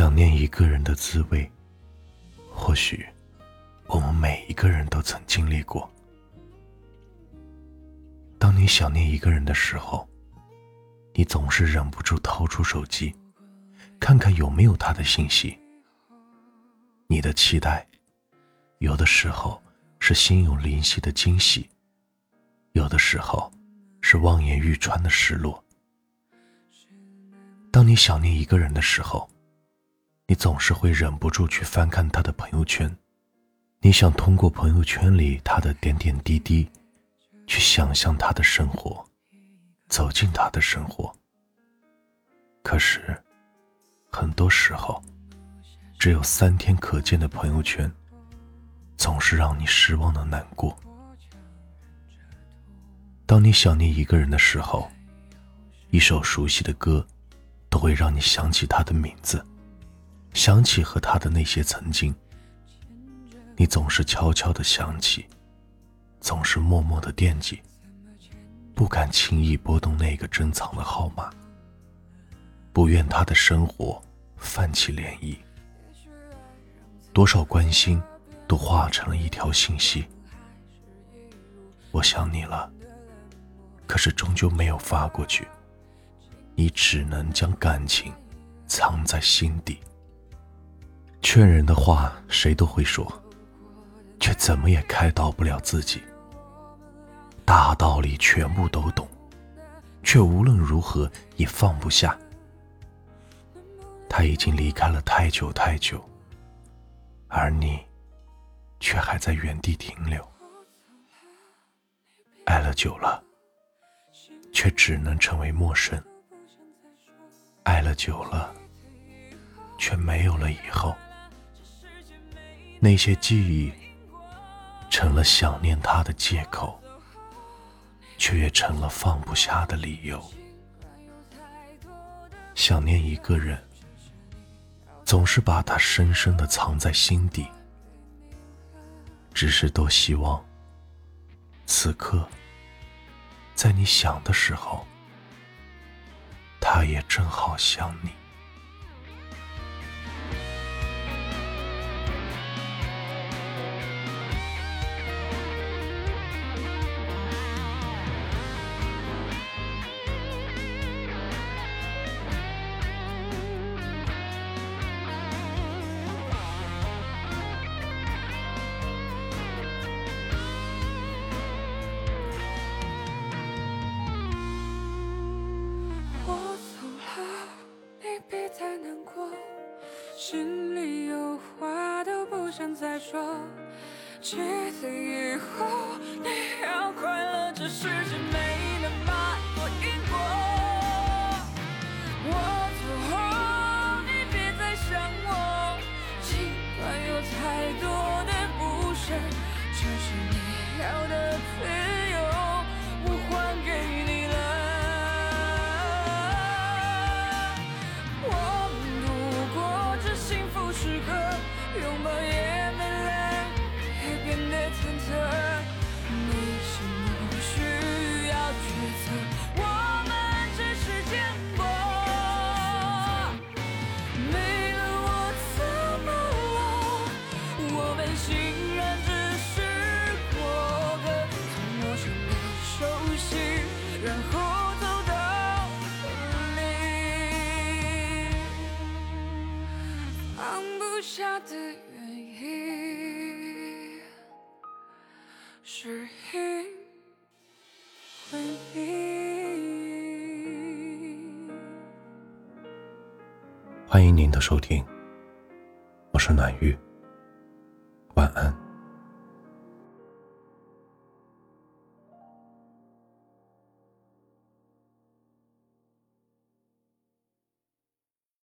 想念一个人的滋味，或许我们每一个人都曾经历过。当你想念一个人的时候，你总是忍不住掏出手机，看看有没有他的信息。你的期待，有的时候是心有灵犀的惊喜，有的时候是望眼欲穿的失落。当你想念一个人的时候，你总是会忍不住去翻看他的朋友圈，你想通过朋友圈里他的点点滴滴，去想象他的生活，走进他的生活。可是，很多时候，只有三天可见的朋友圈，总是让你失望的难过。当你想念一个人的时候，一首熟悉的歌，都会让你想起他的名字。想起和他的那些曾经，你总是悄悄的想起，总是默默的惦记，不敢轻易拨动那个珍藏的号码，不愿他的生活泛起涟漪。多少关心，都化成了一条信息。我想你了，可是终究没有发过去，你只能将感情藏在心底。劝人的话谁都会说，却怎么也开导不了自己。大道理全部都懂，却无论如何也放不下。他已经离开了太久太久，而你却还在原地停留。爱了久了，却只能成为陌生。爱了久了，却没有了以后。那些记忆成了想念他的借口，却也成了放不下的理由。想念一个人，总是把他深深的藏在心底，只是多希望此刻在你想的时候，他也正好想你。心里有话都不想再说，记得以后你要快乐，这世界没那么多因果。的原因是因为你。欢迎您的收听，我是暖玉，晚安。